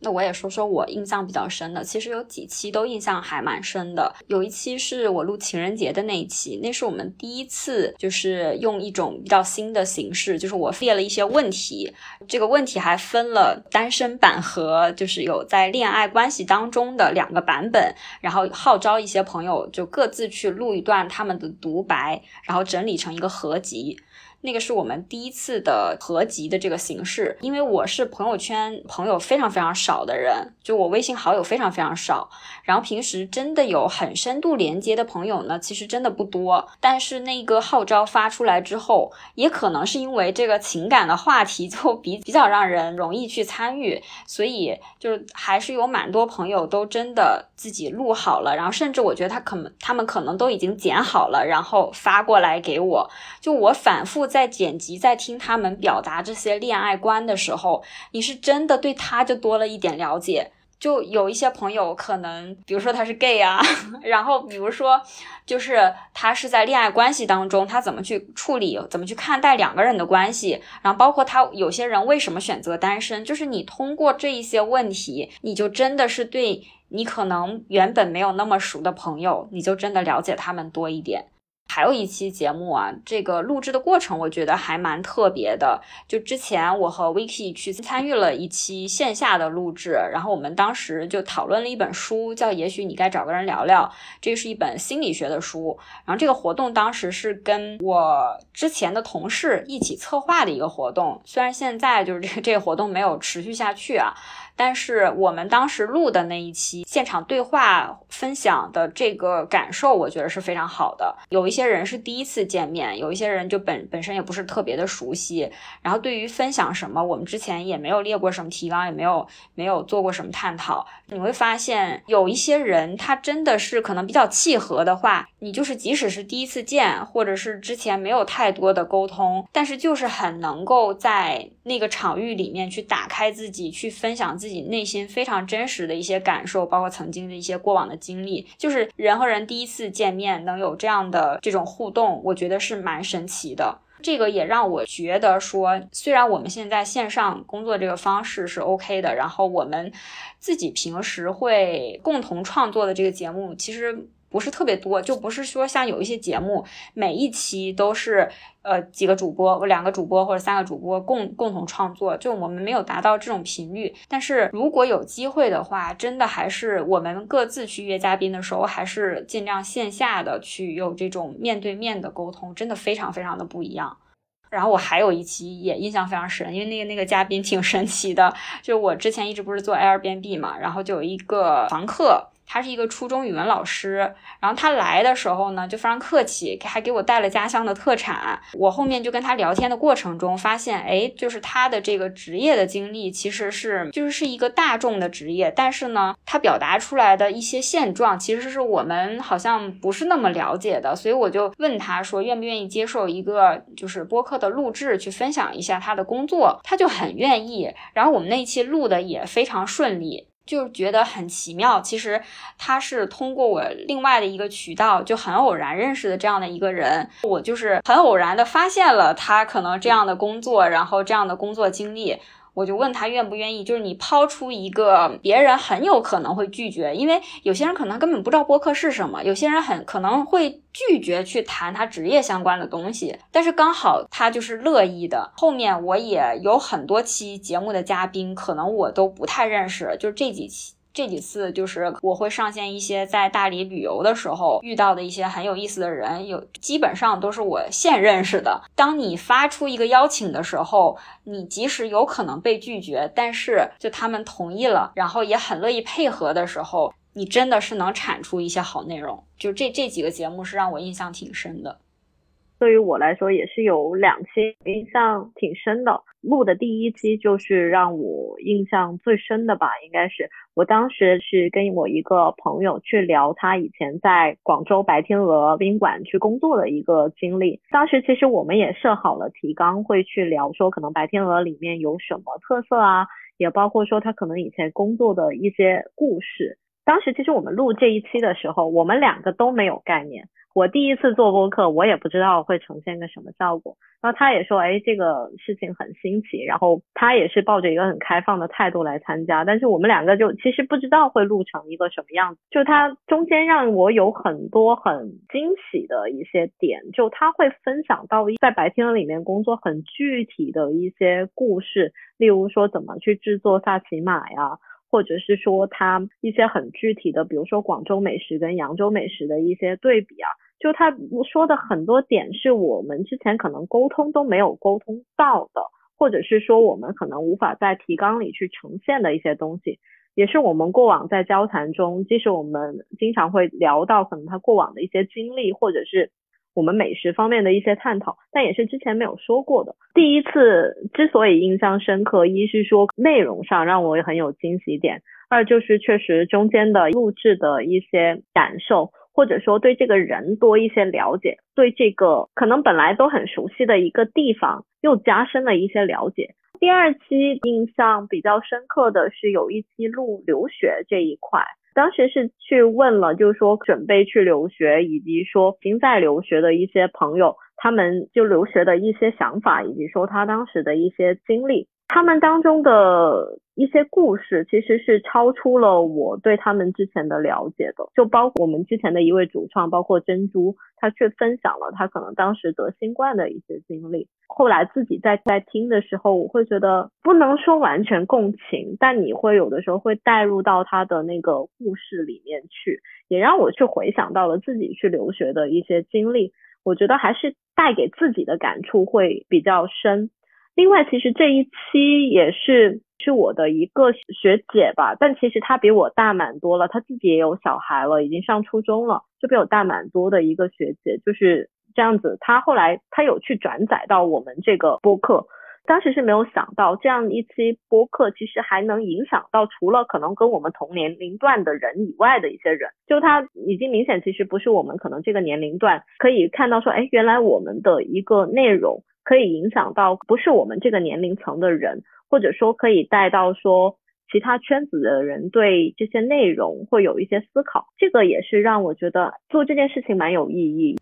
那我也说说我印象比较深的，其实有几期都印象还蛮深的。有一期是我录情人节的那一期，那是我们第一次就是用一种比较新的形式，就是我列了一些问题，这个问题还分了单身版和就是有在恋爱关系当中的两个版本，然后号召一些朋友就各自去录一段他们的独白，然后整理成一个合集。那个是我们第一次的合集的这个形式，因为我是朋友圈朋友非常非常少的人，就我微信好友非常非常少，然后平时真的有很深度连接的朋友呢，其实真的不多。但是那个号召发出来之后，也可能是因为这个情感的话题就比比较让人容易去参与，所以就是还是有蛮多朋友都真的自己录好了，然后甚至我觉得他可能他们可能都已经剪好了，然后发过来给我，就我反复。在剪辑、在听他们表达这些恋爱观的时候，你是真的对他就多了一点了解。就有一些朋友可能，比如说他是 gay 啊，[LAUGHS] 然后比如说就是他是在恋爱关系当中，他怎么去处理、怎么去看待两个人的关系，然后包括他有些人为什么选择单身，就是你通过这一些问题，你就真的是对你可能原本没有那么熟的朋友，你就真的了解他们多一点。还有一期节目啊，这个录制的过程我觉得还蛮特别的。就之前我和 Vicky 去参与了一期线下的录制，然后我们当时就讨论了一本书，叫《也许你该找个人聊聊》，这是一本心理学的书。然后这个活动当时是跟我之前的同事一起策划的一个活动，虽然现在就是这这个活动没有持续下去啊。但是我们当时录的那一期现场对话分享的这个感受，我觉得是非常好的。有一些人是第一次见面，有一些人就本本身也不是特别的熟悉。然后对于分享什么，我们之前也没有列过什么提纲，也没有没有做过什么探讨。你会发现有一些人，他真的是可能比较契合的话，你就是即使是第一次见，或者是之前没有太多的沟通，但是就是很能够在那个场域里面去打开自己，去分享自。己内心非常真实的一些感受，包括曾经的一些过往的经历，就是人和人第一次见面能有这样的这种互动，我觉得是蛮神奇的。这个也让我觉得说，虽然我们现在线上工作这个方式是 OK 的，然后我们自己平时会共同创作的这个节目，其实。不是特别多，就不是说像有一些节目，每一期都是呃几个主播、我两个主播或者三个主播共共同创作，就我们没有达到这种频率。但是如果有机会的话，真的还是我们各自去约嘉宾的时候，还是尽量线下的去有这种面对面的沟通，真的非常非常的不一样。然后我还有一期也印象非常深，因为那个那个嘉宾挺神奇的，就我之前一直不是做 Airbnb 嘛，然后就有一个房客。他是一个初中语文老师，然后他来的时候呢，就非常客气，还给我带了家乡的特产。我后面就跟他聊天的过程中，发现，哎，就是他的这个职业的经历其实是就是是一个大众的职业，但是呢，他表达出来的一些现状，其实是我们好像不是那么了解的。所以我就问他说，愿不愿意接受一个就是播客的录制，去分享一下他的工作？他就很愿意。然后我们那一期录的也非常顺利。就觉得很奇妙。其实他是通过我另外的一个渠道，就很偶然认识的这样的一个人。我就是很偶然的发现了他可能这样的工作，然后这样的工作经历。我就问他愿不愿意，就是你抛出一个别人很有可能会拒绝，因为有些人可能根本不知道播客是什么，有些人很可能会拒绝去谈他职业相关的东西，但是刚好他就是乐意的。后面我也有很多期节目的嘉宾，可能我都不太认识，就是这几期。这几次就是我会上线一些在大理旅游的时候遇到的一些很有意思的人，有基本上都是我现认识的。当你发出一个邀请的时候，你即使有可能被拒绝，但是就他们同意了，然后也很乐意配合的时候，你真的是能产出一些好内容。就这这几个节目是让我印象挺深的。对于我来说也是有两期印象挺深的，录的第一期就是让我印象最深的吧，应该是我当时是跟我一个朋友去聊他以前在广州白天鹅宾馆去工作的一个经历。当时其实我们也设好了提纲，会去聊说可能白天鹅里面有什么特色啊，也包括说他可能以前工作的一些故事。当时其实我们录这一期的时候，我们两个都没有概念。我第一次做播客，我也不知道会呈现个什么效果。然后他也说，哎，这个事情很新奇。然后他也是抱着一个很开放的态度来参加。但是我们两个就其实不知道会录成一个什么样子。就他中间让我有很多很惊喜的一些点。就他会分享到在白天里面工作很具体的一些故事，例如说怎么去制作萨琪玛呀。或者是说他一些很具体的，比如说广州美食跟扬州美食的一些对比啊，就他说的很多点是我们之前可能沟通都没有沟通到的，或者是说我们可能无法在提纲里去呈现的一些东西，也是我们过往在交谈中，即使我们经常会聊到可能他过往的一些经历，或者是。我们美食方面的一些探讨，但也是之前没有说过的。第一次之所以印象深刻，一是说内容上让我也很有惊喜点，二就是确实中间的录制的一些感受，或者说对这个人多一些了解，对这个可能本来都很熟悉的一个地方又加深了一些了解。第二期印象比较深刻的是有一期录留学这一块。当时是去问了，就是说准备去留学，以及说已经在留学的一些朋友，他们就留学的一些想法，以及说他当时的一些经历。他们当中的一些故事，其实是超出了我对他们之前的了解的。就包括我们之前的一位主创，包括珍珠，他却分享了他可能当时得新冠的一些经历。后来自己在在听的时候，我会觉得不能说完全共情，但你会有的时候会带入到他的那个故事里面去，也让我去回想到了自己去留学的一些经历。我觉得还是带给自己的感触会比较深。另外，其实这一期也是是我的一个学姐吧，但其实她比我大蛮多了，她自己也有小孩了，已经上初中了，就比我大蛮多的一个学姐，就是这样子。她后来她有去转载到我们这个播客，当时是没有想到这样一期播客其实还能影响到除了可能跟我们同年龄段的人以外的一些人，就他已经明显其实不是我们可能这个年龄段可以看到说，哎，原来我们的一个内容。可以影响到不是我们这个年龄层的人，或者说可以带到说其他圈子的人对这些内容会有一些思考，这个也是让我觉得做这件事情蛮有意义。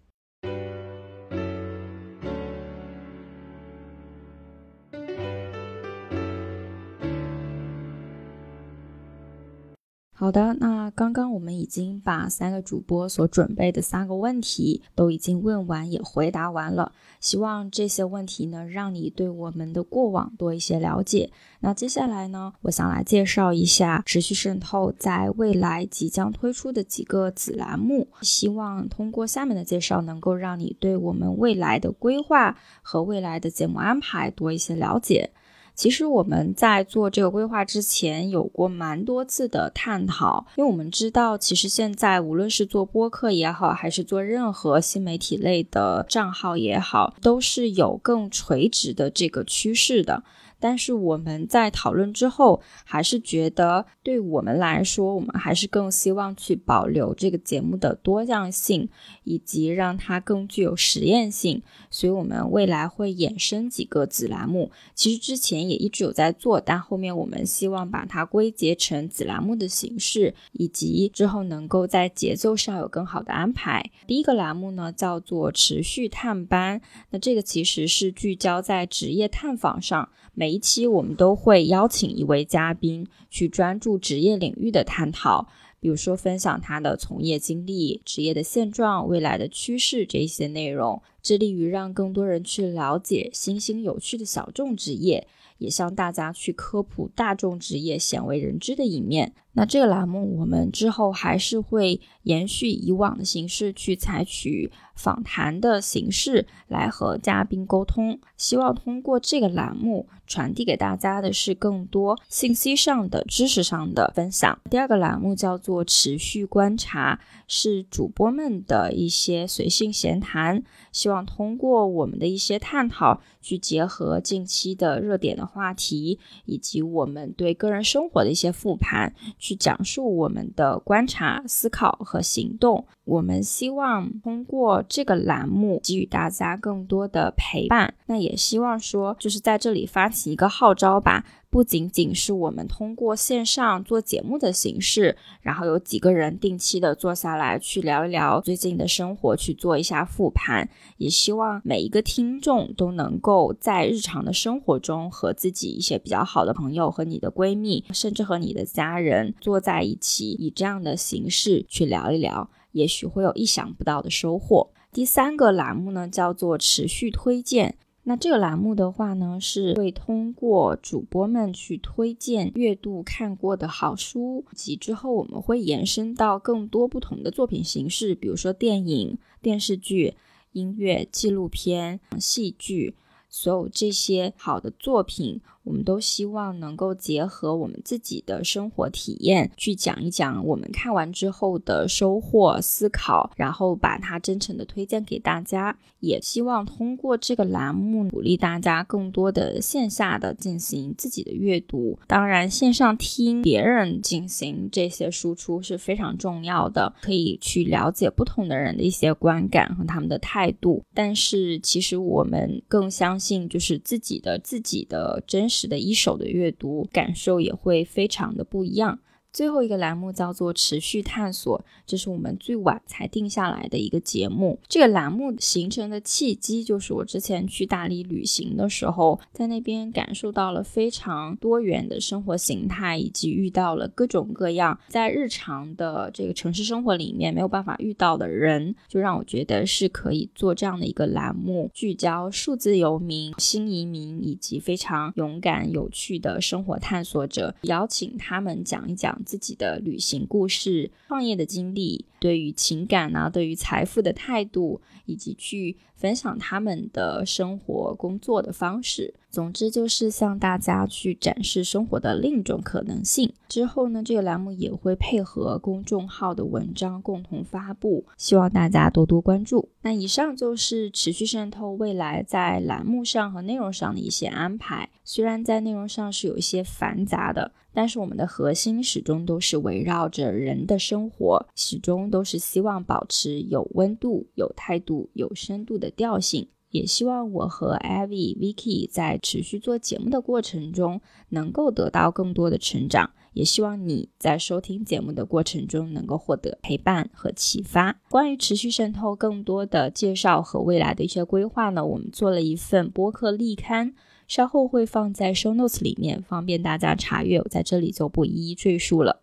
好的，那刚刚我们已经把三个主播所准备的三个问题都已经问完，也回答完了。希望这些问题呢，让你对我们的过往多一些了解。那接下来呢，我想来介绍一下持续渗透在未来即将推出的几个子栏目，希望通过下面的介绍，能够让你对我们未来的规划和未来的节目安排多一些了解。其实我们在做这个规划之前，有过蛮多次的探讨，因为我们知道，其实现在无论是做播客也好，还是做任何新媒体类的账号也好，都是有更垂直的这个趋势的。但是我们在讨论之后，还是觉得对我们来说，我们还是更希望去保留这个节目的多样性，以及让它更具有实验性。所以，我们未来会衍生几个子栏目。其实之前也一直有在做，但后面我们希望把它归结成子栏目的形式，以及之后能够在节奏上有更好的安排。第一个栏目呢，叫做持续探班。那这个其实是聚焦在职业探访上。每一期我们都会邀请一位嘉宾去专注职业领域的探讨，比如说分享他的从业经历、职业的现状、未来的趋势这些内容，致力于让更多人去了解新兴有趣的小众职业。也向大家去科普大众职业鲜为人知的一面。那这个栏目我们之后还是会延续以往的形式，去采取访谈的形式来和嘉宾沟通。希望通过这个栏目传递给大家的是更多信息上的、知识上的分享。第二个栏目叫做持续观察，是主播们的一些随性闲谈。希望通过我们的一些探讨，去结合近期的热点的话题，以及我们对个人生活的一些复盘，去讲述我们的观察、思考和行动。我们希望通过这个栏目给予大家更多的陪伴。那也希望说，就是在这里发起一个号召吧。不仅仅是我们通过线上做节目的形式，然后有几个人定期的坐下来去聊一聊最近的生活，去做一下复盘。也希望每一个听众都能够在日常的生活中和自己一些比较好的朋友、和你的闺蜜，甚至和你的家人坐在一起，以这样的形式去聊一聊，也许会有意想不到的收获。第三个栏目呢，叫做持续推荐。那这个栏目的话呢，是会通过主播们去推荐阅读看过的好书，及之后我们会延伸到更多不同的作品形式，比如说电影、电视剧、音乐、纪录片、戏剧，所有这些好的作品。我们都希望能够结合我们自己的生活体验，去讲一讲我们看完之后的收获、思考，然后把它真诚的推荐给大家。也希望通过这个栏目，鼓励大家更多的线下的进行自己的阅读。当然，线上听别人进行这些输出是非常重要的，可以去了解不同的人的一些观感和他们的态度。但是，其实我们更相信，就是自己的自己的真实。使得一手的阅读感受也会非常的不一样。最后一个栏目叫做持续探索，这是我们最晚才定下来的一个节目。这个栏目形成的契机，就是我之前去大理旅行的时候，在那边感受到了非常多元的生活形态，以及遇到了各种各样在日常的这个城市生活里面没有办法遇到的人，就让我觉得是可以做这样的一个栏目，聚焦数字游民、新移民以及非常勇敢有趣的生活探索者，邀请他们讲一讲。自己的旅行故事、创业的经历，对于情感啊，对于财富的态度，以及去分享他们的生活、工作的方式。总之，就是向大家去展示生活的另一种可能性。之后呢，这个栏目也会配合公众号的文章共同发布，希望大家多多关注。那以上就是持续渗透未来在栏目上和内容上的一些安排。虽然在内容上是有一些繁杂的。但是我们的核心始终都是围绕着人的生活，始终都是希望保持有温度、有态度、有深度的调性。也希望我和 Avi、Vicky 在持续做节目的过程中，能够得到更多的成长。也希望你在收听节目的过程中，能够获得陪伴和启发。关于持续渗透更多的介绍和未来的一些规划呢，我们做了一份播客立刊。稍后会放在 show notes 里面，方便大家查阅。我在这里就不一一赘述了。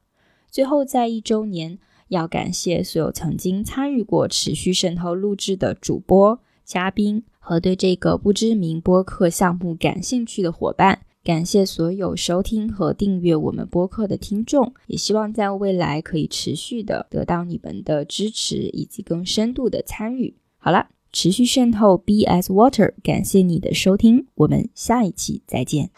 最后，在一周年，要感谢所有曾经参与过持续渗透录制的主播、嘉宾和对这个不知名播客项目感兴趣的伙伴。感谢所有收听和订阅我们播客的听众，也希望在未来可以持续的得到你们的支持以及更深度的参与。好了，持续渗透 B S Water，感谢你的收听，我们下一期再见。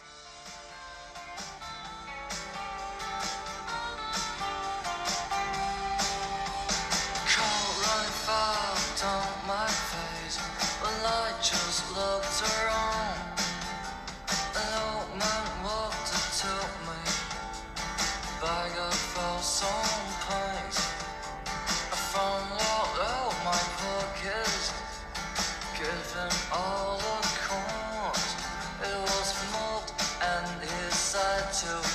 to